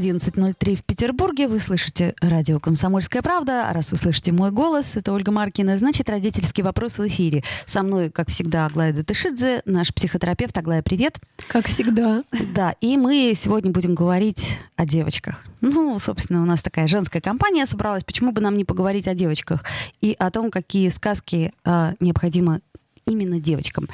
11.03 в Петербурге. Вы слышите радио «Комсомольская правда». А раз вы слышите мой голос, это Ольга Маркина, значит, родительский вопрос в эфире. Со мной, как всегда, Аглая Датышидзе, наш психотерапевт. Аглая, привет. Как всегда. Да, и мы сегодня будем говорить о девочках. Ну, собственно, у нас такая женская компания собралась. Почему бы нам не поговорить о девочках и о том, какие сказки э, необходимо именно девочкам.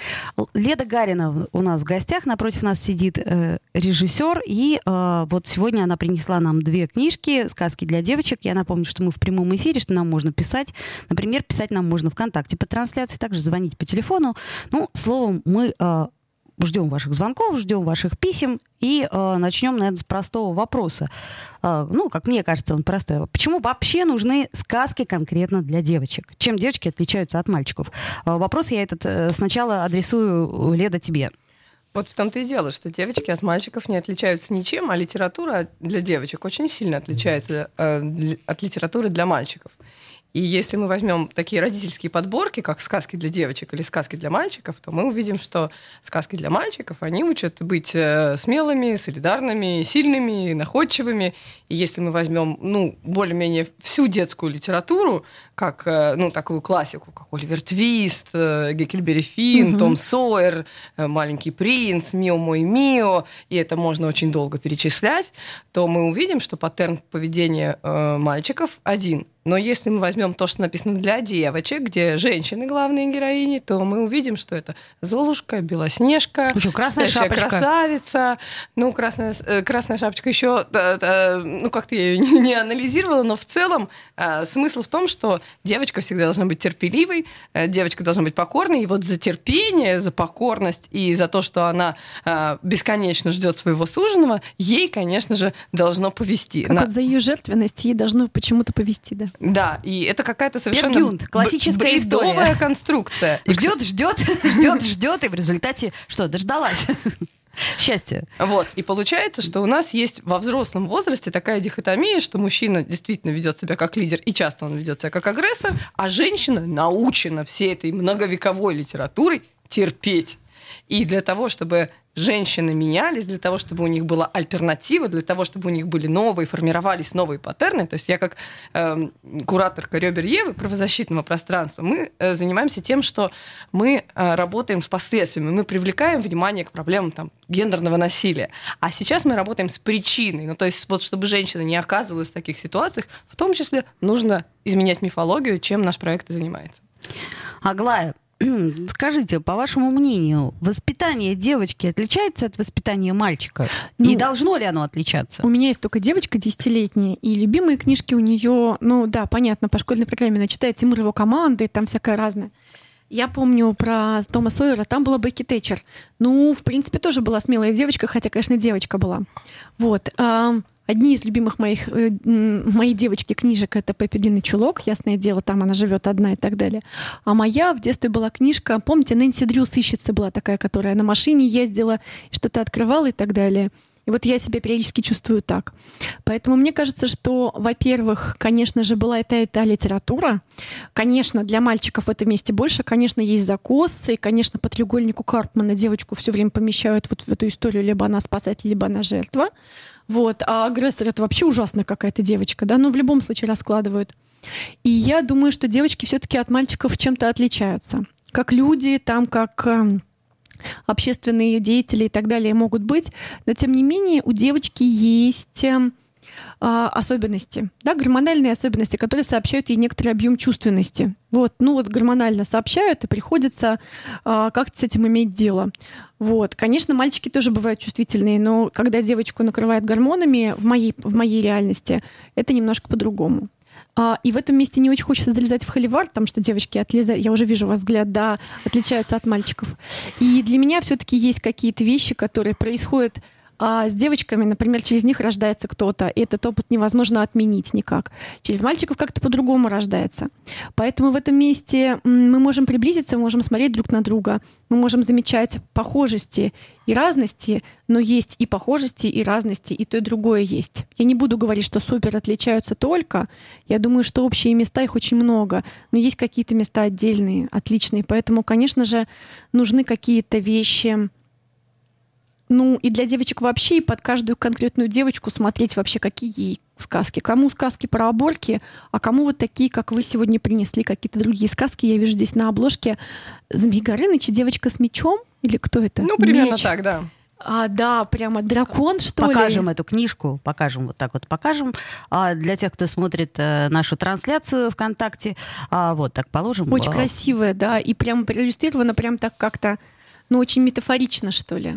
Леда Гарина у нас в гостях, напротив нас сидит э, режиссер, и э, вот сегодня она принесла нам две книжки «Сказки для девочек». Я напомню, что мы в прямом эфире, что нам можно писать. Например, писать нам можно ВКонтакте по трансляции, также звонить по телефону. Ну, словом, мы э, ждем ваших звонков, ждем ваших писем и э, начнем, наверное, с простого вопроса. Э, ну, как мне кажется, он простой. Почему вообще нужны сказки конкретно для девочек? Чем девочки отличаются от мальчиков? Э, вопрос я этот э, сначала адресую, Леда, тебе. Вот в том-то и дело, что девочки от мальчиков не отличаются ничем, а литература для девочек очень сильно отличается э, от литературы для мальчиков. И если мы возьмем такие родительские подборки, как сказки для девочек или сказки для мальчиков, то мы увидим, что сказки для мальчиков, они учат быть э, смелыми, солидарными, сильными, находчивыми. И если мы возьмем, ну, более-менее всю детскую литературу, как, э, ну, такую классику, как Оливер Твист, э, Геккельбери Финн, угу. Том Сойер, Маленький принц, Мио мой Мио, и это можно очень долго перечислять, то мы увидим, что паттерн поведения мальчиков один – но если мы возьмем то, что написано для девочек, где женщины главные героини, то мы увидим, что это Золушка, Белоснежка, ну, что, красная шапочка. красавица. Ну, красная, э, красная шапочка еще, ну, как-то я ее не, не анализировала, но в целом э, смысл в том, что девочка всегда должна быть терпеливой, э, девочка должна быть покорной, и вот за терпение, за покорность и за то, что она бесконечно ждет своего суженого, ей, конечно же, должно повести. Как На... вот за ее жертвенность ей должно почему-то повести, да. Да, и это какая-то совершенно Пергюнт, классическая история. конструкция. Ждет, ждет, ждет, ждет, и в результате что, дождалась? Счастье. Вот. И получается, что у нас есть во взрослом возрасте такая дихотомия, что мужчина действительно ведет себя как лидер, и часто он ведет себя как агрессор, а женщина научена всей этой многовековой литературой терпеть. И для того, чтобы женщины менялись, для того, чтобы у них была альтернатива, для того, чтобы у них были новые, формировались новые паттерны. То есть я как э, кураторка Ребер Евы правозащитного пространства, мы э, занимаемся тем, что мы э, работаем с последствиями, мы привлекаем внимание к проблемам там, гендерного насилия. А сейчас мы работаем с причиной. Ну, то есть вот чтобы женщины не оказывались в таких ситуациях, в том числе нужно изменять мифологию, чем наш проект и занимается. Аглая, Скажите, по вашему мнению, воспитание девочки отличается от воспитания мальчика? Ну, и должно ли оно отличаться? У меня есть только девочка десятилетняя, и любимые книжки у нее, ну да, понятно, по школьной программе она читает Тимур его команды, там всякое разное. Я помню про Тома Сойера, там была Бекки Тэтчер. Ну, в принципе, тоже была смелая девочка, хотя, конечно, девочка была. Вот. Одни из любимых моих, э, моей девочки книжек это Пеппи Длинный чулок, ясное дело, там она живет одна и так далее. А моя в детстве была книжка, помните, Нэнси Дрю сыщица была такая, которая на машине ездила, что-то открывала и так далее. И вот я себя периодически чувствую так. Поэтому мне кажется, что, во-первых, конечно же, была это и та литература. Конечно, для мальчиков в этом месте больше. Конечно, есть закосы. И, конечно, по треугольнику Карпмана девочку все время помещают вот в эту историю. Либо она спасатель, либо она жертва. Вот. А агрессор — это вообще ужасная какая-то девочка, да? Но в любом случае раскладывают. И я думаю, что девочки все-таки от мальчиков чем-то отличаются. Как люди, там, как эм, общественные деятели и так далее могут быть, но тем не менее у девочки есть эм, а, особенности, да, гормональные особенности, которые сообщают ей некоторый объем чувственности. Вот, ну вот гормонально сообщают, и приходится а, как-то с этим иметь дело. Вот, конечно, мальчики тоже бывают чувствительные, но когда девочку накрывает гормонами в моей, в моей реальности, это немножко по-другому. А, и в этом месте не очень хочется залезать в холивар, потому что девочки отлезают, я уже вижу вас взгляд, да, отличаются от мальчиков. И для меня все-таки есть какие-то вещи, которые происходят А с девочками, например, через них рождается кто-то, и этот опыт невозможно отменить никак. Через мальчиков как-то по-другому рождается. Поэтому в этом месте мы можем приблизиться, мы можем смотреть друг на друга, мы можем замечать похожести и разности, но есть и похожести, и разности, и то, и другое есть. Я не буду говорить, что супер отличаются только. Я думаю, что общие места, их очень много, но есть какие-то места отдельные, отличные. Поэтому, конечно же, нужны какие-то вещи, ну, и для девочек вообще, и под каждую конкретную девочку смотреть вообще, какие ей сказки. Кому сказки про оборки, а кому вот такие, как вы сегодня принесли, какие-то другие сказки. Я вижу здесь на обложке Змей Горыныч и девочка с мечом. Или кто это? Ну, примерно Меч. так, да. А, да, прямо дракон, что покажем ли? эту книжку, покажем вот так вот, покажем. А для тех, кто смотрит э, нашу трансляцию ВКонтакте, а, вот так положим. Очень А, красивая, да, и прям проиллюстрировано прям так как-то, ну, очень метафорично, что ли.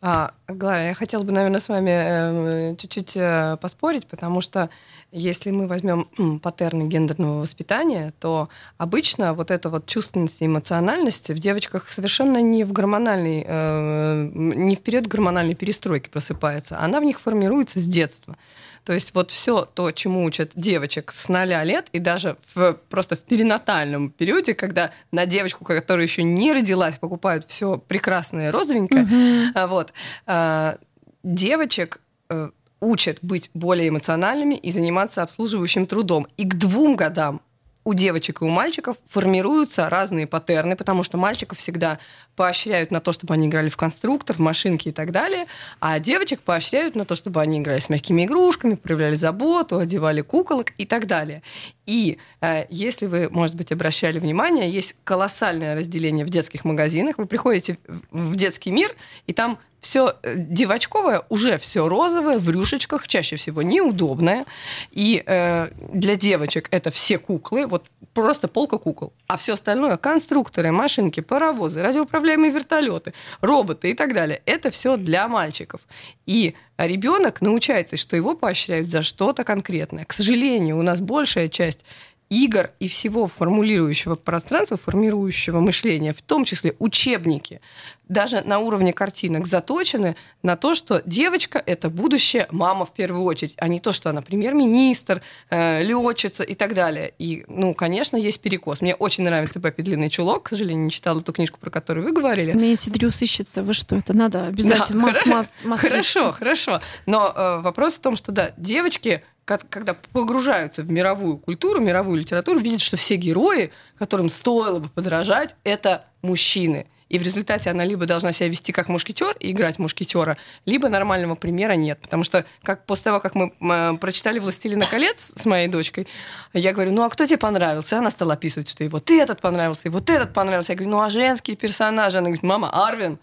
А, Глая, я хотела бы, наверное, с вами э, чуть-чуть э, поспорить, потому что если мы возьмем м, паттерны гендерного воспитания, то обычно вот эта вот чувственность и эмоциональность в девочках совершенно не в гормональной, э, не в период гормональной перестройки просыпается, она в них формируется с детства. То есть вот все то, чему учат девочек с 0 лет, и даже в, просто в перинатальном периоде, когда на девочку, которая еще не родилась, покупают все прекрасное розовенькое, а, вот, а, девочек э, учат быть более эмоциональными и заниматься обслуживающим трудом. И к двум годам у девочек и у мальчиков формируются разные паттерны, потому что мальчиков всегда поощряют на то, чтобы они играли в конструктор, в машинки и так далее, а девочек поощряют на то, чтобы они играли с мягкими игрушками, проявляли заботу, одевали куколок и так далее. И э, если вы, может быть, обращали внимание, есть колоссальное разделение в детских магазинах. Вы приходите в детский мир, и там все девочковое, уже все розовое, в рюшечках, чаще всего неудобное. И э, для девочек это все куклы, вот просто полка кукол. А все остальное конструкторы, машинки, паровозы, радиоуправляемые вертолеты, роботы и так далее. Это все для мальчиков. И ребенок научается, что его поощряют за что-то конкретное. К сожалению, у нас большая часть игр и всего формулирующего пространства, формирующего мышления, в том числе учебники, даже на уровне картинок заточены на то, что девочка — это будущая мама в первую очередь, а не то, что она премьер-министр, э, летчица и так далее. И, ну, конечно, есть перекос. Мне очень нравится Пеппи Длинный чулок. К сожалению, не читала ту книжку, про которую вы говорили. Нэнси Дрю сыщется. Вы что, это надо обязательно. Да, Must- хоро- must- must read. Хорошо, хорошо. Но э, вопрос в том, что да, девочки, когда погружаются в мировую культуру, мировую литературу, видят, что все герои, которым стоило бы подражать, это мужчины. И в результате она либо должна себя вести как мушкетер и играть мушкетера, либо нормального примера нет. Потому что как, после того, как мы м, прочитали «Властелина колец» с моей дочкой, я говорю, ну а кто тебе понравился? И она стала описывать, что и вот этот понравился, и вот этот понравился. Я говорю, ну а женские персонажи? Она говорит, мама, Арвин,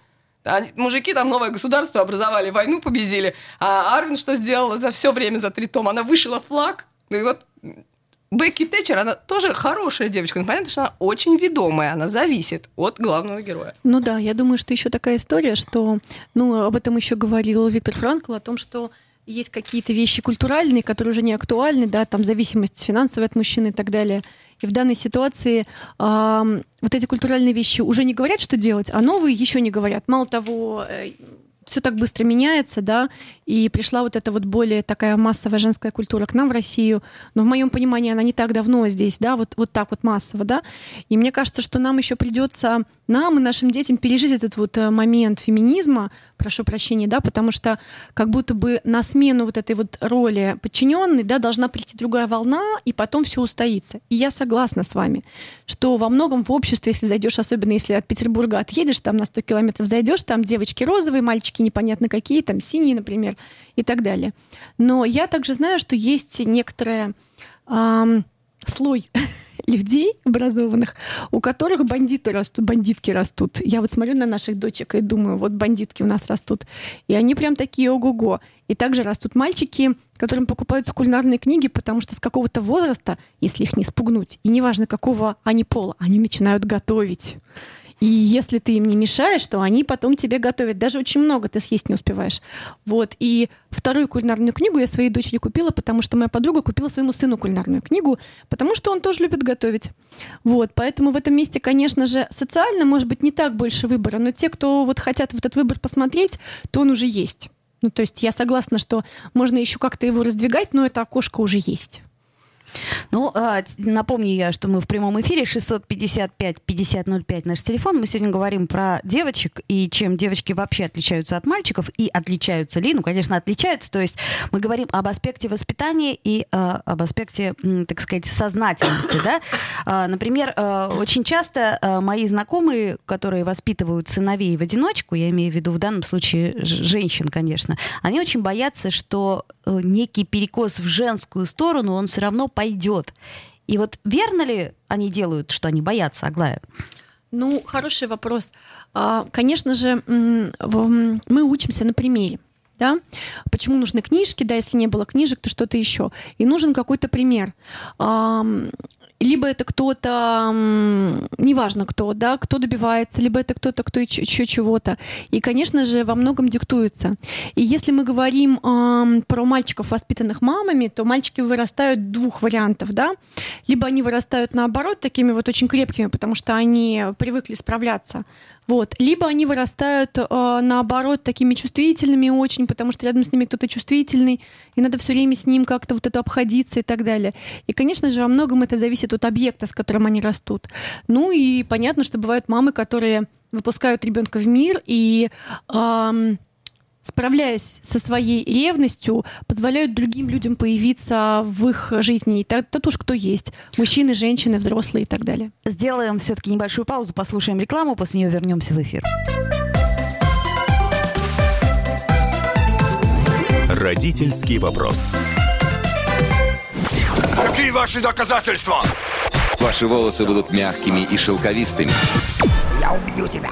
они- мужики там новое государство образовали, войну победили. А Арвин что сделала за все время, за три тома? Она вышила флаг. Ну и вот Бекки Тэтчер, она тоже хорошая девочка, но понятно, что она очень ведомая, она зависит от главного героя. Ну да, я думаю, что еще такая история, что, ну, об этом еще говорил Виктор Франкл, о том, что есть какие-то вещи культуральные, которые уже не актуальны, да, там зависимость финансовая от мужчины и так далее. И в данной ситуации ам, вот эти культуральные вещи уже не говорят, что делать, а новые еще не говорят. Мало того, все так быстро меняется, да, и пришла вот эта вот более такая массовая женская культура к нам в Россию, но в моем понимании она не так давно здесь, да, вот, вот так вот массово, да, и мне кажется, что нам еще придется, нам и нашим детям пережить этот вот э, момент феминизма, прошу прощения, да, потому что как будто бы на смену вот этой вот роли подчиненной, да, должна прийти другая волна, и потом все устоится. И я согласна с вами, что во многом в обществе, если зайдешь, особенно если от Петербурга отъедешь, там на 100 километров зайдешь, там девочки розовые, мальчики непонятно какие, там синие, например, и так далее. Но я также знаю, что есть некоторая ам, слой людей образованных, у которых бандиты растут, бандитки растут. Я вот смотрю на наших дочек и думаю, вот бандитки у нас растут. И они прям такие ого-го. И также растут мальчики, которым покупаются кулинарные книги, потому что с какого-то возраста, если их не спугнуть, и неважно какого они пола, они начинают готовить. И если ты им не мешаешь, то они потом тебе готовят. Даже очень много ты съесть не успеваешь. Вот. И вторую кулинарную книгу я своей дочери купила, потому что моя подруга купила своему сыну кулинарную книгу, потому что он тоже любит готовить. Вот. Поэтому в этом месте, конечно же, социально, может быть, не так больше выбора, но те, кто вот хотят в этот выбор посмотреть, то он уже есть. Ну, то есть я согласна, что можно еще как-то его раздвигать, но это окошко уже есть. Ну, а, напомню я, что мы в прямом эфире 655-5005 наш телефон. Мы сегодня говорим про девочек и чем девочки вообще отличаются от мальчиков и отличаются ли. Ну, конечно, отличаются. То есть мы говорим об аспекте воспитания и а, об аспекте, так сказать, сознательности. Да? А, например, очень часто мои знакомые, которые воспитывают сыновей в одиночку, я имею в виду в данном случае женщин, конечно, они очень боятся, что э, некий перекос в женскую сторону, он все равно пойдет. И вот верно ли они делают, что они боятся, Аглая? Ну, хороший вопрос. А, конечно же, мы учимся на примере. Да? Почему нужны книжки, да, если не было книжек, то что-то еще. И нужен какой-то пример либо это кто-то, неважно кто, да, кто добивается, либо это кто-то, кто еще чего-то. И, конечно же, во многом диктуется. И если мы говорим э, про мальчиков, воспитанных мамами, то мальчики вырастают двух вариантов, да. Либо они вырастают наоборот такими вот очень крепкими, потому что они привыкли справляться вот. Либо они вырастают, э, наоборот, такими чувствительными очень, потому что рядом с ними кто-то чувствительный, и надо все время с ним как-то вот это обходиться и так далее. И, конечно же, во многом это зависит от объекта, с которым они растут. Ну и понятно, что бывают мамы, которые выпускают ребенка в мир и эм, справляясь со своей ревностью, позволяют другим людям появиться в их жизни. И тут уж кто есть. Мужчины, женщины, взрослые и так далее. Сделаем все-таки небольшую паузу, послушаем рекламу, после нее вернемся в эфир. Родительский вопрос. Какие ваши доказательства? Ваши волосы будут мягкими и шелковистыми. Я убью тебя.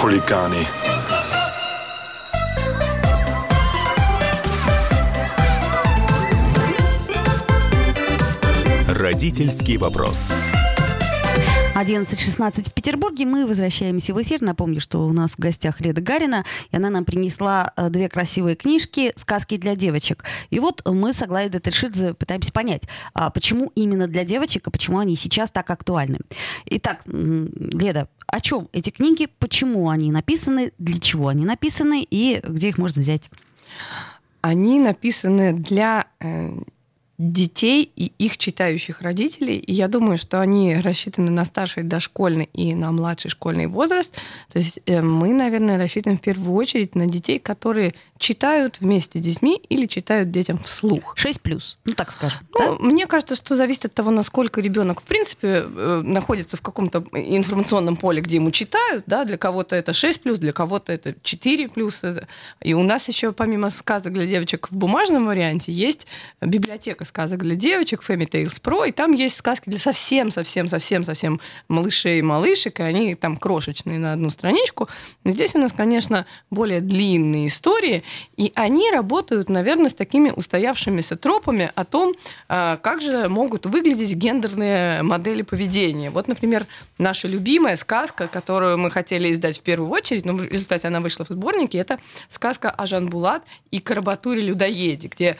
Хулиганы. Родительский вопрос. 11.16 в Петербурге. Мы возвращаемся в эфир. Напомню, что у нас в гостях Леда Гарина, и она нам принесла э, две красивые книжки «Сказки для девочек». И вот мы с Аглаей Детельшидзе пытаемся понять, а почему именно для девочек, и почему они сейчас так актуальны. Итак, Леда, о чем эти книги, почему они написаны, для чего они написаны и где их можно взять? Они написаны для э, детей и их читающих родителей. И я думаю, что они рассчитаны на старший дошкольный и на младший школьный возраст. То есть э, мы, наверное, рассчитываем в первую очередь на детей, которые читают вместе с детьми или читают детям вслух. 6 плюс, ну так скажем. Ну, да? Мне кажется, что зависит от того, насколько ребенок, в принципе, э, находится в каком-то информационном поле, где ему читают. Да? Для кого-то это 6 плюс, для кого-то это 4 плюс. И у нас еще помимо сказок для девочек в бумажном варианте есть библиотека сказок для девочек, Fairy Tales Pro, и там есть сказки для совсем-совсем-совсем-совсем малышей и малышек, и они там крошечные на одну страничку. Здесь у нас, конечно, более длинные истории, и они работают, наверное, с такими устоявшимися тропами о том, а, как же могут выглядеть гендерные модели поведения. Вот, например, наша любимая сказка, которую мы хотели издать в первую очередь, но в результате она вышла в сборнике, это сказка о Жан Булат и Карабатуре-людоеде, где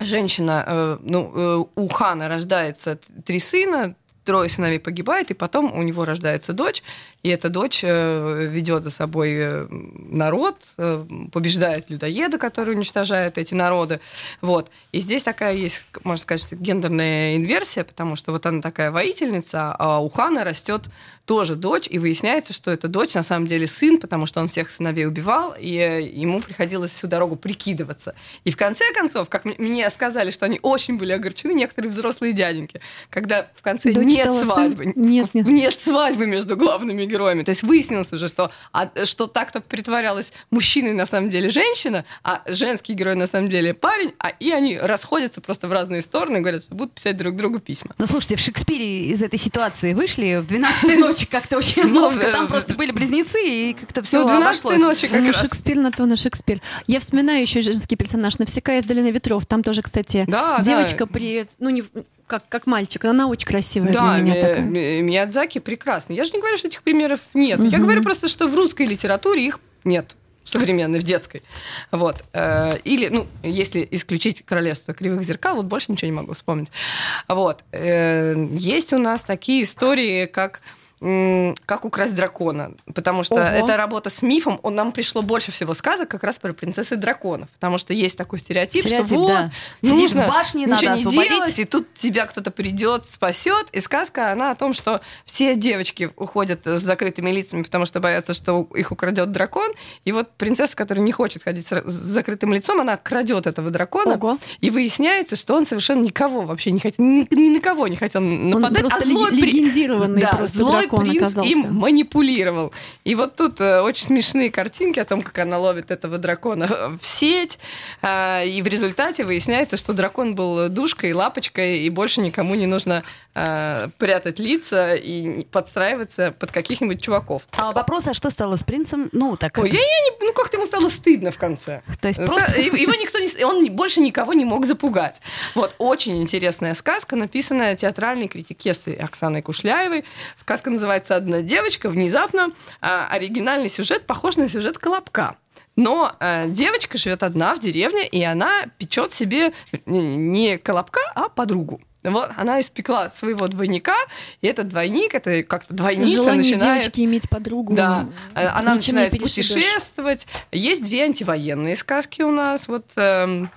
женщина, э, ну, э, у хана рождается три сына, трое сыновей погибает, и потом у него рождается дочь, и эта дочь э, ведет за собой э, народ, э, побеждает людоеда, который уничтожает эти народы. Вот. И здесь такая есть, можно сказать, гендерная инверсия, потому что вот она такая воительница, а у хана растет тоже дочь, и выясняется, что эта дочь на самом деле сын, потому что он всех сыновей убивал, и ему приходилось всю дорогу прикидываться. И в конце концов, как мне сказали, что они очень были огорчены, некоторые взрослые дяденьки, когда в конце дочь нет свадьбы. Сын? Нет, нет. Нет свадьбы между главными героями. То есть выяснилось уже, что, а, что так-то притворялась мужчиной на самом деле женщина, а женский герой на самом деле парень, а и они расходятся просто в разные стороны и говорят, что будут писать друг другу письма. Ну, слушайте, в Шекспире из этой ситуации вышли в 12 ночи как-то очень ну, ловко. Там просто были близнецы, и как-то все ну, 12 ночи как ну, раз. Шекспир на то, на Шекспир. Я вспоминаю еще женский персонаж «Навсекая из долины ветров». Там тоже, кстати, девочка при... Ну, не, как, как мальчик, она очень красивая да, для меня ми- такая. Миядзаки прекрасный. Я же не говорю, что этих примеров нет. Угу. Я говорю просто, что в русской литературе их нет современной, в детской. Вот. Э, или, ну, если исключить королевство кривых зеркал, вот больше ничего не могу вспомнить. Вот. Э, есть у нас такие истории, как как украсть дракона, потому что Ого. эта работа с мифом, он нам пришло больше всего сказок как раз про принцессы драконов, потому что есть такой стереотип, стереотип что вот, да. Сидишь в башне, ничего надо не делать, и тут тебя кто-то придет, спасет, и сказка она о том, что все девочки уходят с закрытыми лицами, потому что боятся, что их украдет дракон, и вот принцесса, которая не хочет ходить с закрытым лицом, она крадет этого дракона, Ого. и выясняется, что он совершенно никого вообще не хотел, ни, ни на кого не хотел нападать, он а злой легендированный да, просто злой дракон принц оказался. им манипулировал. И вот тут э, очень смешные картинки о том, как она ловит этого дракона в сеть. Э, и в результате выясняется, что дракон был душкой, лапочкой, и больше никому не нужно э, прятать лица и подстраиваться под каких-нибудь чуваков. А вопрос, а что стало с принцем? Ну, так... Ой, я, я не, ну, как-то ему стало стыдно в конце. То есть просто... Его никто не... Он больше никого не мог запугать. Вот, очень интересная сказка, написанная театральной критикессой Оксаной Кушляевой. Сказка называется «Одна девочка». Внезапно а, оригинальный сюжет похож на сюжет «Колобка». Но э, девочка живет одна в деревне, и она печет себе не колобка, а подругу. Вот она испекла своего двойника, и этот двойник, это как-то двойница Желание начинает... девочки иметь подругу. Да, она начинает путешествовать. Есть две антивоенные сказки у нас. Вот Эм,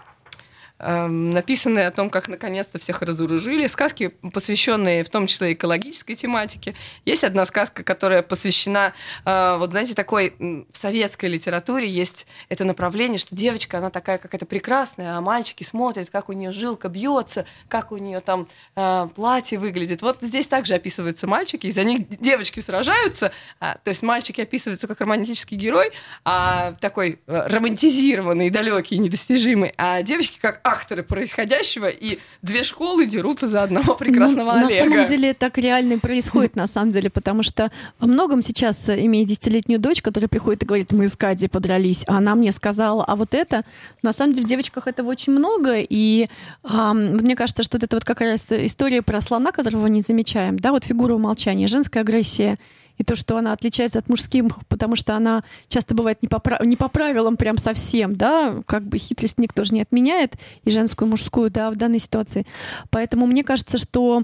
написанные о том, как наконец-то всех разоружили, сказки, посвященные в том числе экологической тематике. Есть одна сказка, которая посвящена, э, вот знаете, такой в советской литературе есть это направление, что девочка, она такая какая-то прекрасная, а мальчики смотрят, как у нее жилка бьется, как у нее там э, платье выглядит. Вот здесь также описываются мальчики, и за них девочки сражаются, а, то есть мальчики описываются как романтический герой, а такой э, романтизированный, далекий, недостижимый, а девочки как акторы происходящего, и две школы дерутся за одного прекрасного ну, Олега. На самом деле так реально и происходит, на самом деле, потому что во многом сейчас, имея десятилетнюю дочь, которая приходит и говорит, мы с Кадей подрались, а она мне сказала, а вот это, на самом деле в девочках этого очень много, и а, мне кажется, что вот это вот какая история про слона, которого не замечаем, да, вот фигура умолчания, женская агрессия, и то, что она отличается от мужских, потому что она часто бывает не по, не по правилам прям совсем, да, как бы хитрость никто же не отменяет, и женскую, и мужскую, да, в данной ситуации. Поэтому мне кажется, что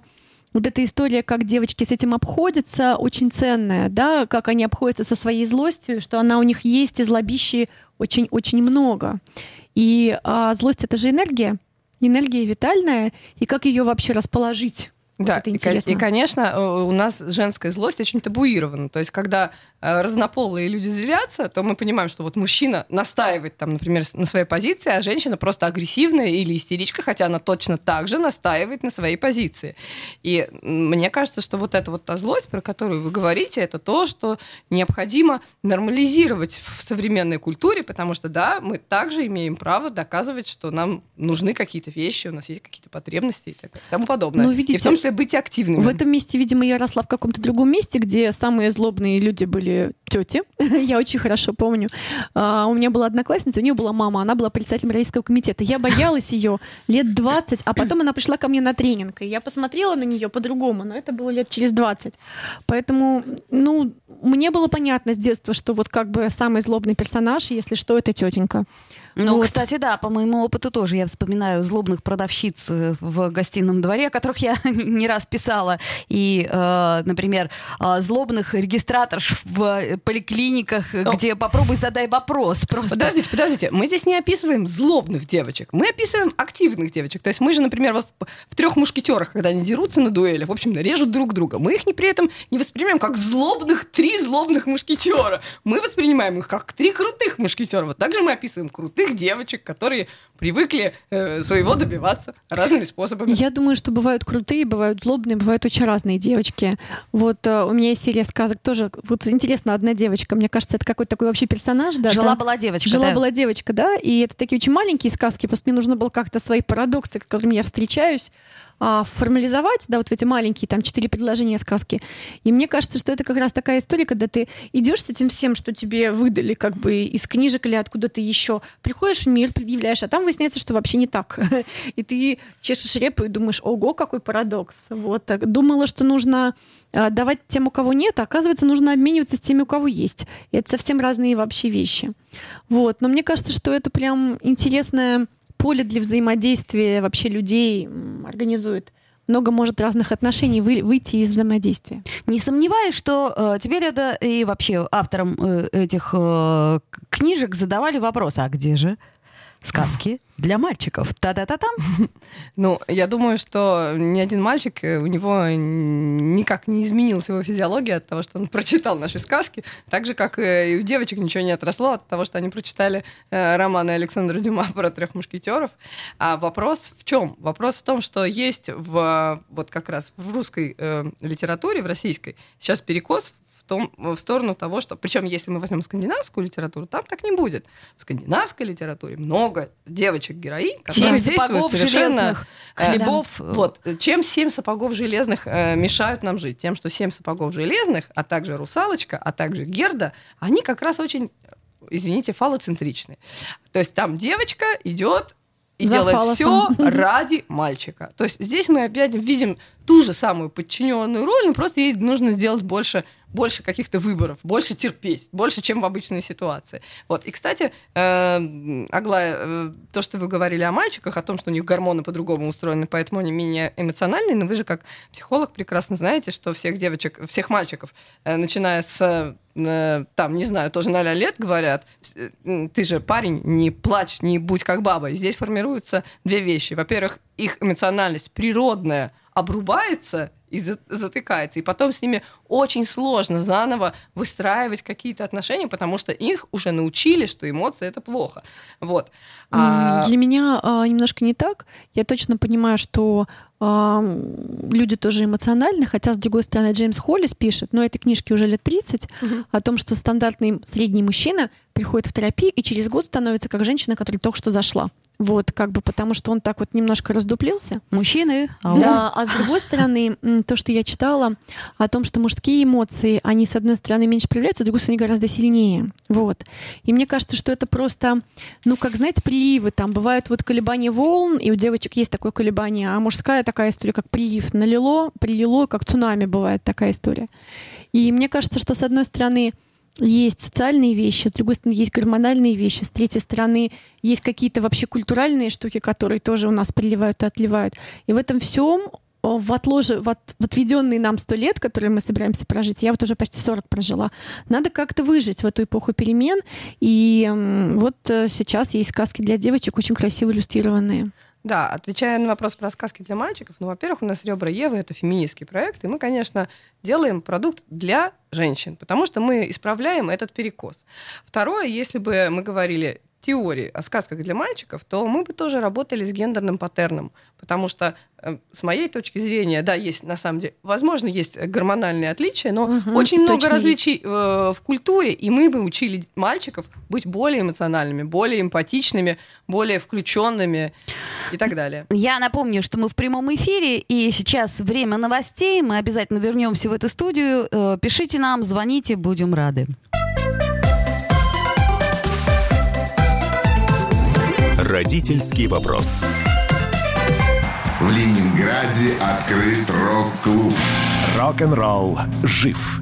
вот эта история, как девочки с этим обходятся, очень ценная, да, как они обходятся со своей злостью, что она у них есть, и злобищи очень-очень много. И а, злость — это же энергия, энергия витальная, и как ее вообще расположить? Да, вот это интересно. И, и, конечно, э, у нас женская злость очень табуирована. То есть, когда э, разнополые люди злятся, то мы понимаем, что вот мужчина настаивает, там, например, на своей позиции, а женщина просто агрессивная или истеричка, хотя она точно так же настаивает на своей позиции. И мне кажется, что вот эта вот та злость, про которую вы говорите, это то, что необходимо нормализировать в современной культуре, потому что, да, мы также имеем право доказывать, что нам нужны какие-то вещи, у нас есть какие-то потребности и так и тому подобное. Ну, видите, и в том числе числе быть активными. В этом месте, видимо, я росла в каком-то другом месте, где самые злобные люди были тети. я очень хорошо помню. А, у меня была одноклассница, у нее была мама, она была председателем родительского комитета. Я боялась ее лет 20, а потом она пришла ко мне на тренинг, и я посмотрела на нее по-другому, но это было лет через 20. Поэтому, ну, мне было понятно с детства, что вот как бы самый злобный персонаж, если что, это тетенька. Ну, вот. кстати, да, по моему опыту тоже я вспоминаю злобных продавщиц э, в гостином дворе, которых я не раз писала. И, э, например, э, злобных регистраторш в поликлиниках, где попробуй задай вопрос. Просто. Подождите, подождите. Мы здесь не описываем злобных девочек. Мы описываем активных девочек. То есть мы же, например, вот в, трех мушкетерах, когда они дерутся на дуэлях, в общем, режут друг друга. Мы их не при этом не воспринимаем как злобных, три злобных мушкетера. Мы воспринимаем их как три крутых мушкетера. Вот также мы описываем крутых девочек, которые привыкли э, своего добиваться разными способами. Я думаю, что бывают крутые, бывают злобные, бывают очень разные девочки. Вот э, у меня есть серия сказок тоже. Вот интересно, одна девочка, мне кажется, это какой-то такой вообще персонаж, да? Жила-была девочка, Жила да. была девочка, да, и это такие очень маленькие сказки, просто мне нужно было как-то свои парадоксы, с которыми я встречаюсь, а, формализовать, да, вот в эти маленькие там четыре предложения сказки. И мне кажется, что это как раз такая история, когда ты идешь с этим всем, что тебе выдали как бы из книжек или откуда-то еще, приходишь в мир, предъявляешь, а там выясняется, что вообще не так. И ты чешешь репу и думаешь, ого, какой парадокс. Вот. Думала, что нужно а, давать тем, у кого нет, а оказывается, нужно обмениваться с теми, у кого есть. И это совсем разные вообще вещи. Вот. Но мне кажется, что это прям интересная поле для взаимодействия вообще людей организует. Много может разных отношений вы- выйти из взаимодействия. Не сомневаюсь, что э, тебе, Леда, и вообще авторам э, этих э, книжек задавали вопрос, а где же сказки для мальчиков? Та-та-та-там. Ну, я думаю, что ни один мальчик, э, у него никак не изменилась его физиология от того, что он прочитал наши сказки, так же, как э, и у девочек ничего не отросло от того, что они прочитали э, романы Александра Дюма про трех мушкетеров. А вопрос в чем? Вопрос в том, что есть в вот как раз в русской э, литературе, в российской, сейчас перекос том, в сторону того, что... Причем, если мы возьмем скандинавскую литературу, там так не будет. В скандинавской литературе много девочек-героинь, которые Семь действуют сапогов совершенно... железных, э, хлебов. Вот. Чем семь сапогов железных э, мешают нам жить? Тем, что семь сапогов железных, а также русалочка, а также Герда, они как раз очень, извините, фалоцентричны. То есть там девочка идет и За делает фалосом. все ради мальчика. То есть здесь мы опять видим ту же самую подчиненную роль, но просто ей нужно сделать больше, больше каких-то выборов, больше терпеть, больше, чем в обычной ситуации. Вот. И, кстати, э, Аглая, э, то, что вы говорили о мальчиках, о том, что у них гормоны по-другому устроены, поэтому они менее эмоциональные, но вы же как психолог прекрасно знаете, что всех девочек, всех мальчиков, э, начиная с э, там, не знаю, тоже 0 лет говорят, э, ты же парень, не плачь, не будь как баба. И здесь формируются две вещи. Во-первых, их эмоциональность природная обрубается и за- затыкается. И потом с ними очень сложно заново выстраивать какие-то отношения, потому что их уже научили, что эмоции это плохо. Вот. А- Для меня а, немножко не так. Я точно понимаю, что а, люди тоже эмоциональны, хотя, с другой стороны, Джеймс Холлис пишет, но этой книжке уже лет 30, о том, что стандартный средний мужчина приходит в терапию и через год становится как женщина, которая только что зашла. Вот, как бы, потому что он так вот немножко раздуплился. Мужчины, ау. Да, а с другой стороны, то, что я читала о том, что мужские эмоции, они, с одной стороны, меньше проявляются, с другой стороны, гораздо сильнее. Вот. И мне кажется, что это просто, ну, как, знаете, приливы. Там бывают вот колебания волн, и у девочек есть такое колебание, а мужская такая история, как прилив. Налило, прилило, как цунами бывает такая история. И мне кажется, что, с одной стороны, есть социальные вещи, с другой стороны, есть гормональные вещи, с третьей стороны, есть какие-то вообще культуральные штуки, которые тоже у нас приливают и отливают. И в этом всем в, отложе, в, от- в отведенные нам сто лет, которые мы собираемся прожить, я вот уже почти 40 прожила, надо как-то выжить в эту эпоху перемен. И вот э, сейчас есть сказки для девочек, очень красиво иллюстрированные. Да, отвечая на вопрос про сказки для мальчиков, ну, во-первых, у нас «Ребра Евы» — это феминистский проект, и мы, конечно, делаем продукт для женщин, потому что мы исправляем этот перекос. Второе, если бы мы говорили теории о сказках для мальчиков, то мы бы тоже работали с гендерным паттерном, потому что э, с моей точки зрения, да, есть на самом деле, возможно, есть гормональные отличия, но Мгм, очень много различий э, в культуре, и мы бы учили мальчиков быть более эмоциональными, более эмпатичными, более включенными и так далее. Я напомню, что мы в прямом эфире, и сейчас время новостей. Мы обязательно вернемся в эту студию. Э, Пишите нам, звоните, будем рады. Родительский вопрос. В Ленинграде открыт рок-клуб. Рок-н-ролл жив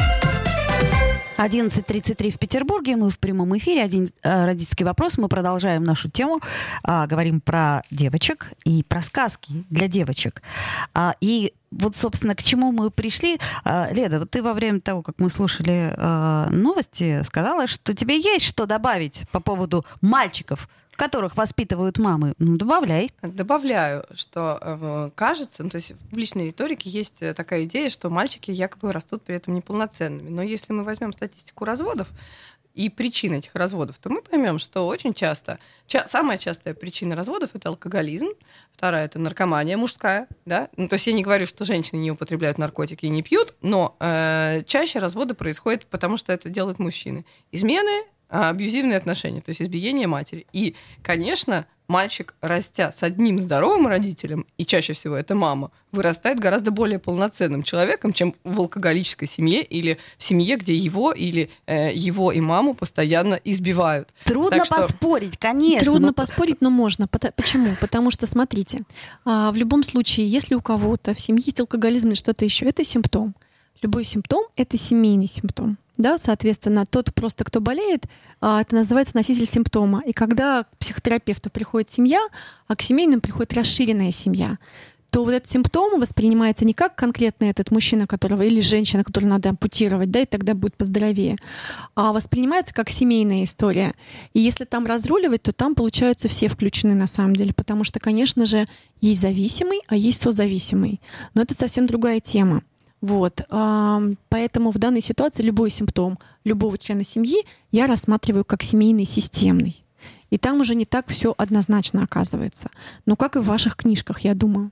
11.33 в Петербурге. Мы в прямом эфире. Один э, родительский вопрос. Мы продолжаем нашу тему. А, говорим про девочек и про сказки для девочек. А, и вот, собственно, к чему мы пришли. А, Леда, вот ты во время того, как мы слушали а, новости, сказала, что тебе есть что добавить по поводу мальчиков, которых воспитывают мамы. Ну, добавляй. Добавляю, что э, кажется, ну, то есть в публичной риторике есть э, такая идея, что мальчики якобы растут при этом неполноценными. Но если мы возьмем статистику разводов, и причин этих разводов, то мы поймем, что очень часто, ча- самая частая причина разводов это алкоголизм, вторая это наркомания мужская, да, ну, то есть я не говорю, что женщины не употребляют наркотики и не пьют, но э, чаще разводы происходят, потому что это делают мужчины. Измены, абьюзивные отношения, то есть избиение матери. И, конечно, мальчик, растя с одним здоровым родителем, и чаще всего это мама, вырастает гораздо более полноценным человеком, чем в алкоголической семье или в семье, где его или э, его и маму постоянно избивают. Трудно Так что- поспорить, конечно. Трудно но- поспорить, но можно. Почему? Потому что, смотрите, а, в любом случае, если у кого-то в семье есть алкоголизм или что-то еще, это симптом. Любой симптом — это семейный симптом. Да, соответственно, тот просто, кто болеет, а, это называется носитель симптома. И когда к психотерапевту приходит семья, а к семейным приходит расширенная семья, то вот этот симптом воспринимается не как конкретно этот мужчина, которого или женщина, которую надо ампутировать, да, и тогда будет поздоровее, а воспринимается как семейная история. И если там разруливать, то там, получаются, все включены на самом деле, потому что, конечно же, есть зависимый, а есть созависимый. Но это совсем другая тема. Вот. Поэтому в данной ситуации любой симптом любого члена семьи я рассматриваю как семейный системный. И там уже не так все однозначно оказывается. Ну, как и в ваших книжках, я думаю.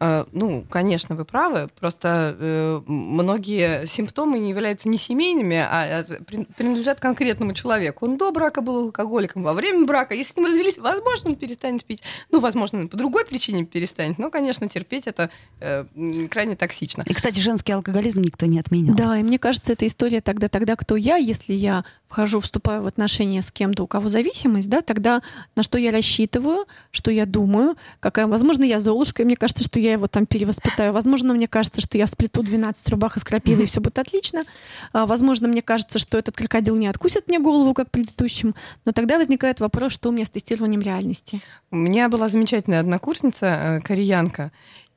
Э, Ну, конечно, вы правы. Просто э, многие симптомы не являются не семейными, а э, при- принадлежат конкретному человеку. Он до брака был алкоголиком, во время брака. Если с ним развелись, возможно, он перестанет пить. Ну, возможно, он по другой причине перестанет. Но, конечно, терпеть это э, крайне токсично. И, кстати, женский алкоголизм никто не отменял. Да, и мне кажется, эта история тогда, тогда кто я, если я вхожу, вступаю в отношения с кем-то, у кого зависимость, да, тогда на что я рассчитываю, что я думаю, какая, возможно, я Золушка, и мне кажется, что я его там перевоспитаю, возможно, мне кажется, что я сплету 12 рубах из крапивы, и все будет отлично, А, возможно, мне кажется, что этот крокодил не откусит мне голову, как предыдущим, но тогда возникает вопрос, что у меня с тестированием реальности. У меня была замечательная однокурсница, э, кореянка,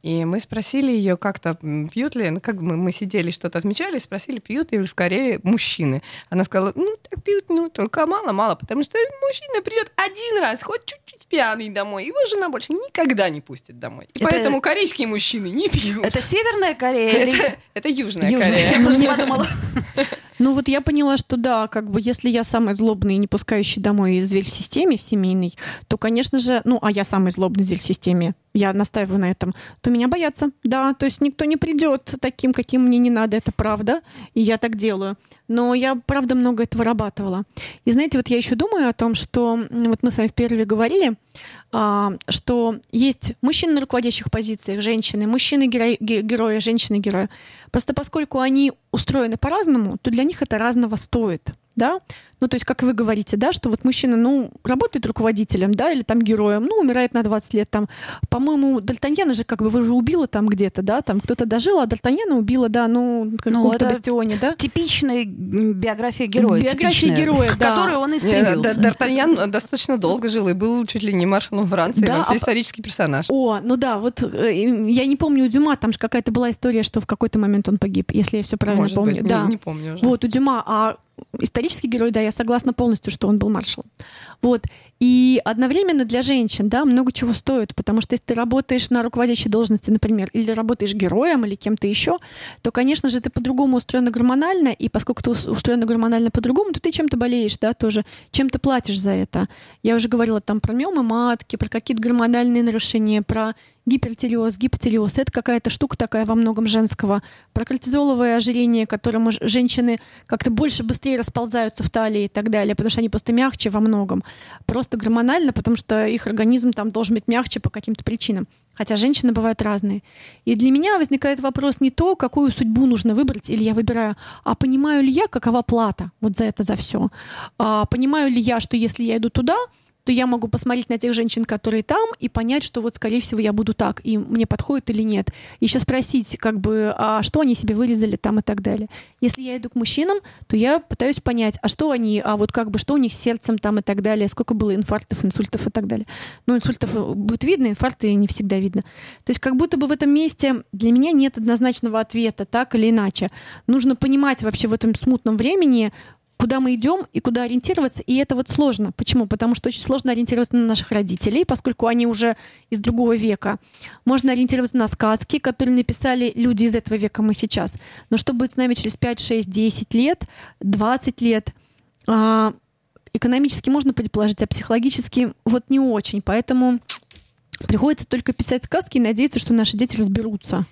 и мы спросили ее как-то, пьют ли, ну, как мы, мы сидели, что-то отмечали, спросили, пьют ли в Корее мужчины. Она сказала, ну, так пьют, ну, только мало-мало, потому что мужчина придет один раз, хоть чуть-чуть пьяный домой, его жена больше никогда не пустит домой. И Это- поэтому корейские мужчины не пьют. Это Северная Корея или... Это, это Южная, Южная. Корея. Я просто подумала. Ну вот я поняла, что да, как бы если я самый злобный и не пускающий домой зверь в системе, в семейной, то, конечно же, ну, а я самый злобный зверь в системе, я настаиваю на этом, то меня боятся. Да, то есть никто не придет таким, каким мне не надо, это правда, и я так делаю. Но я, правда, много этого вырабатывала. И знаете, вот я еще думаю о том, что вот мы с вами в первые говорили, а, что есть мужчины на руководящих позициях, женщины, мужчины герои, ге- герои, женщины герои. Просто поскольку они устроены по-разному, то для них это разного стоит. Да? Ну, то есть, как вы говорите, да, что вот мужчина, ну, работает руководителем, да, или там героем, ну, умирает на 20 лет, там, по-моему, Д'Артаньяна же как бы вы же убила там где-то, да, там кто-то дожил, а Д'Артаньяна убила, да, ну, в каком-то это бастионе, да. Типичная биография героя. Биография типичная, героя, да. которой он и Не, стремился. Д'Артаньян достаточно долго жил и был чуть ли не маршалом Франции, Да, вообще а- исторический персонаж. О, ну да, вот э, я не помню у Дюма, там же какая-то была история, что в какой-то момент он погиб, если я все правильно Может помню. быть, не- да. не помню уже. Вот у Дюма, а исторический герой, да, я согласна полностью, что он был маршалом. Вот. И одновременно для женщин, да, много чего стоит, потому что если ты работаешь на руководящей должности, например, или работаешь героем или кем-то еще, то, конечно же, ты по-другому устроена гормонально, и поскольку ты устроена гормонально по-другому, то ты чем-то болеешь, да, тоже, чем ты платишь за это. Я уже говорила там про миомы матки, про какие-то гормональные нарушения, про гипертиреоз, гипотиреоз. Это какая-то штука такая во многом женского. Про кортизоловое ожирение, которым женщины как-то больше, быстрее расползаются в талии и так далее, потому что они просто мягче во многом. Просто гормонально, потому что их организм там должен быть мягче по каким-то причинам. Хотя женщины бывают разные. И для меня возникает вопрос не то, какую судьбу нужно выбрать, или я выбираю, а понимаю ли я, какова плата вот за это, за все. А понимаю ли я, что если я иду туда, то я могу посмотреть на тех женщин, которые там, и понять, что вот, скорее всего, я буду так, и мне подходит или нет. Еще спросить, как бы, а что они себе вырезали там и так далее. Если я иду к мужчинам, то я пытаюсь понять, а что они, а вот как бы, что у них с сердцем там и так далее, сколько было инфарктов, инсультов и так далее. Ну, инсультов э, будет видно, инфаркты не всегда видно. То есть как будто бы в этом месте для меня нет однозначного ответа, так или иначе. Нужно понимать вообще в этом смутном времени, куда мы идем и куда ориентироваться. И это вот сложно. Почему? Потому что очень сложно ориентироваться на наших родителей, поскольку они уже из другого века. Можно ориентироваться на сказки, которые написали люди из этого века, мы сейчас. Но что будет с нами через 5, 6, 10 лет, 20 лет? А, экономически можно предположить, а психологически вот не очень. Поэтому приходится только писать сказки и надеяться, что наши дети разберутся.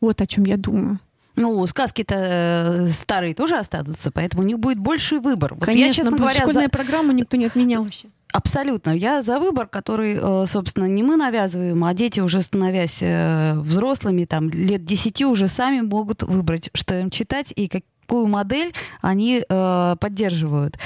Вот о чем я думаю. Ну, сказки-то э, старые тоже останутся, поэтому у них будет больший выбор. Вот Конечно, я, честно говоря, школьная за... программа никто не отменял вообще. Абсолютно. Я за выбор, который, э, собственно, не мы навязываем, а дети, уже становясь э, взрослыми, там, лет десяти уже сами могут выбрать, что им читать и какую модель они поддерживают.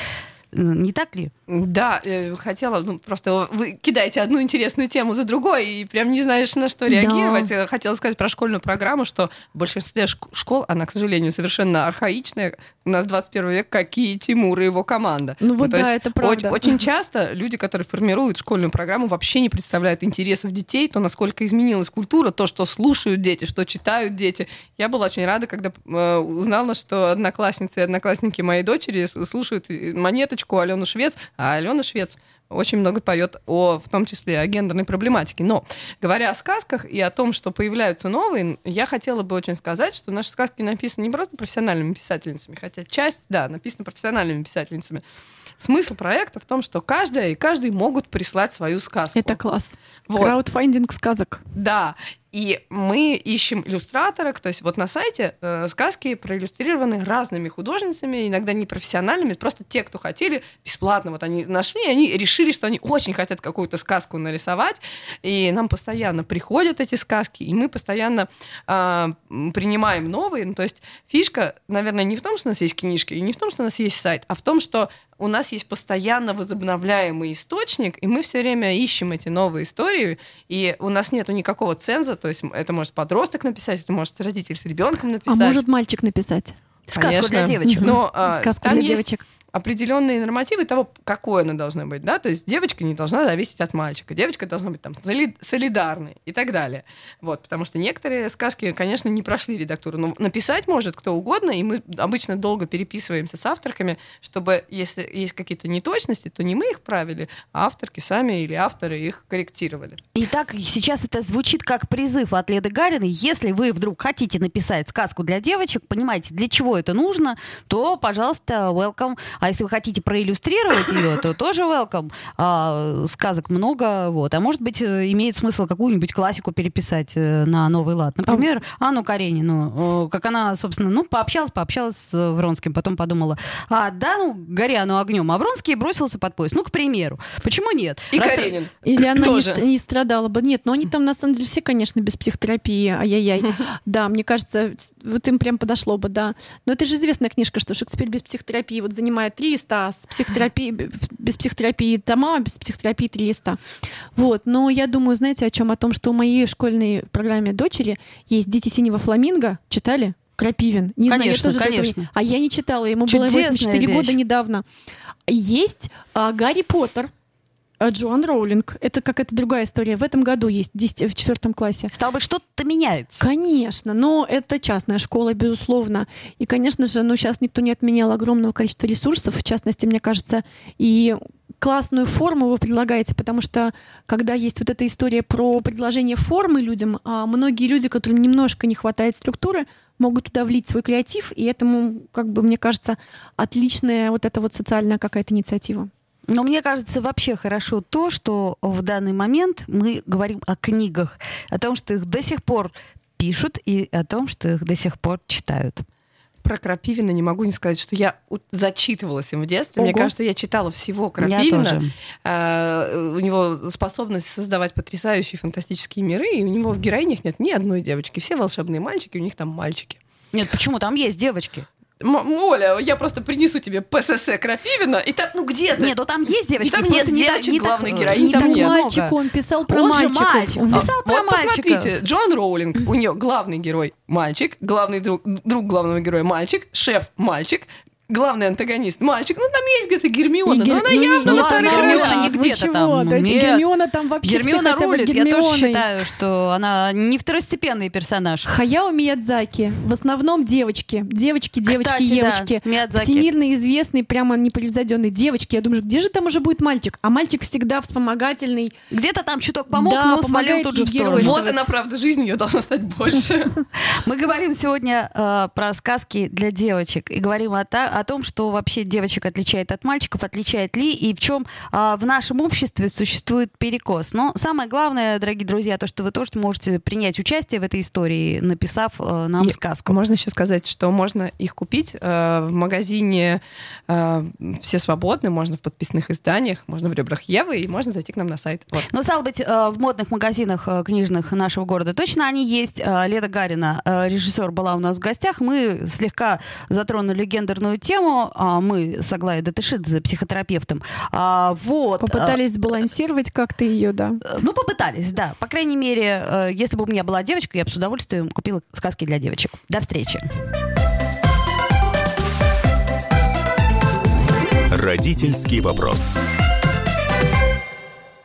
Не так ли? Да, хотела, ну, просто вы кидаете одну интересную тему за другой, и прям не знаешь, на что реагировать. Да. Хотела сказать про школьную программу, что в большинстве школ, она, к сожалению, совершенно архаичная. У нас 21 век, какие Тимур и его команда. Ну вот ну, да, это правда. Очень, очень часто люди, которые формируют школьную программу, вообще не представляют интересов детей, то, насколько изменилась культура, то, что слушают дети, что читают дети. Я была очень рада, когда э, узнала, что одноклассницы и одноклассники моей дочери слушают монеточку Алену Швец, а Алена Швец очень много поет о, в том числе, о гендерной проблематике. Но, говоря о сказках и о том, что появляются новые, я хотела бы очень сказать, что наши сказки написаны не просто профессиональными писательницами, хотя часть, да, написана профессиональными писательницами. Смысл проекта в том, что каждая и каждый могут прислать свою сказку. Это класс. Вот. Краудфандинг сказок. Да. И мы ищем иллюстраторок, то есть вот на сайте э, сказки проиллюстрированы разными художницами, иногда не профессиональными, просто те, кто хотели бесплатно, вот они нашли, они решили, что они очень хотят какую-то сказку нарисовать, и нам постоянно приходят эти сказки, и мы постоянно э, принимаем новые, ну, то есть фишка, наверное, не в том, что у нас есть книжки, и не в том, что у нас есть сайт, а в том, что у нас есть постоянно возобновляемый источник, и мы все время ищем эти новые истории, и у нас нету никакого ценза, то есть это может подросток написать, это может родитель с ребенком написать. А может мальчик написать? Сказку Конечно. для девочек. Но а, Сказку там для есть девочек определенные нормативы того, какой она должна быть, да, то есть девочка не должна зависеть от мальчика, девочка должна быть там солидарной и так далее, вот, потому что некоторые сказки, конечно, не прошли редактуру, но написать может кто угодно, и мы обычно долго переписываемся с авторками, чтобы, если есть какие-то неточности, то не мы их правили, а авторки сами или авторы их корректировали. Итак, сейчас это звучит как призыв от Леды Гариной, если вы вдруг хотите написать сказку для девочек, понимаете, для чего это нужно, то, пожалуйста, welcome. А если вы хотите проиллюстрировать ее, то тоже welcome. А, сказок много, вот. А может быть, э, имеет смысл какую-нибудь классику переписать э, на новый лад. Например, Анну Каренину. Как она, собственно, ну, пообщалась, пообщалась с Вронским, потом подумала, а, да, ну, горя оно огнем. А Вронский бросился под поезд. Ну, к примеру. Почему нет? И Раз... Каренин. Или она тоже. не, не страдала бы. Нет, но они там, на самом деле, все, конечно, без психотерапии. Ай-яй-яй. Да, мне кажется, вот им прям подошло бы, да. Но это же известная книжка, что Шекспир без психотерапии вот занимает три листа, с психотерапией, без психотерапии тома, без психотерапии три листа. Вот. Но я думаю, знаете, о чем? О том, что у моей школьной программе дочери есть «Дети синего фламинго». Читали? Крапивин. Не конечно, знаю, я тоже конечно. А я не читала, ему Чудесная было 84 вещь. года недавно. Есть а, Гарри Поттер. А Джоан Роулинг. Это какая-то другая история. В этом году есть в 10 в четвертом классе. Стало быть, что-то меняется. Конечно, но это частная школа, безусловно. И, конечно же, ну, сейчас никто не отменял огромного количества ресурсов, в частности, мне кажется, и классную форму вы предлагаете, потому что когда есть вот эта история про предложение формы людям, а многие люди, которым немножко не хватает структуры, могут туда влить свой креатив, и этому, как бы, мне кажется, отличная вот эта вот социальная какая-то инициатива. Но мне кажется вообще хорошо то, что в данный момент мы говорим о книгах, о том, что их до сих пор пишут и о том, что их до сих пор читают про Крапивина не могу не сказать, что я зачитывалась им в детстве. Ого. Мне кажется, я читала всего Крапивина. Я тоже. А, у него способность создавать потрясающие фантастические миры, и у него в героинях нет ни одной девочки. Все волшебные мальчики, у них там мальчики. Нет, почему? Там есть девочки. Оля, я просто принесу тебе ПСС Крапивина, и там, ну где-то... Нет, ну там есть девочки. там нет не девочек, не главной так, героини не там нет. мальчик, он писал про он мальчиков. Же мальчик. Он писал а, про вот мальчиков. посмотрите, Джон Роулинг, у нее главный герой мальчик, главный друг, друг главного героя мальчик, шеф мальчик, главный антагонист мальчик. Ну, там есть где-то Гермиона, Гер... но она ну, явно ну, на ладно, Гермиона не где-то там. Да, Нет. Гермиона там вообще Гермиона все рулит. хотят Я тоже Гермионой. считаю, что она не второстепенный персонаж. Хаяо Миядзаки. В основном девочки. Девочки, девочки, Кстати, девочки. да, Миядзаки. Всемирно известный, прямо непревзойденный девочки. Я думаю, где же там уже будет мальчик? А мальчик всегда вспомогательный. Где-то там чуток помог, Да, но свалил помогает тут же в сторону. Вот она, правда, жизнь ее должна стать больше. Мы говорим сегодня э, про сказки для девочек и говорим о, о том, что вообще девочек отличает от мальчиков, отличает ли и в чем э, в нашем обществе существует перекос. Но самое главное, дорогие друзья, то, что вы тоже можете принять участие в этой истории, написав э, нам И сказку. Можно еще сказать, что можно их купить э, в магазине э, «Все свободны», можно в подписных изданиях, можно в «Ребрах Евы», и можно зайти к нам на сайт. Вот. Но, стало быть, э, в модных магазинах э, книжных нашего города точно они есть. Э, Леда Гарина, э, режиссер, была у нас в гостях. Мы слегка затронули гендерную тему. А, Мы с Аглаей Датышидзе, психотерапевтом. А, Вот. Попытались сбалансировать как-то ее, да. Э, Ну, попытались, да. По крайней мере, э, если бы у меня была девочка, я бы с удовольствием купила сказки для девочек. До встречи. Родительский вопрос.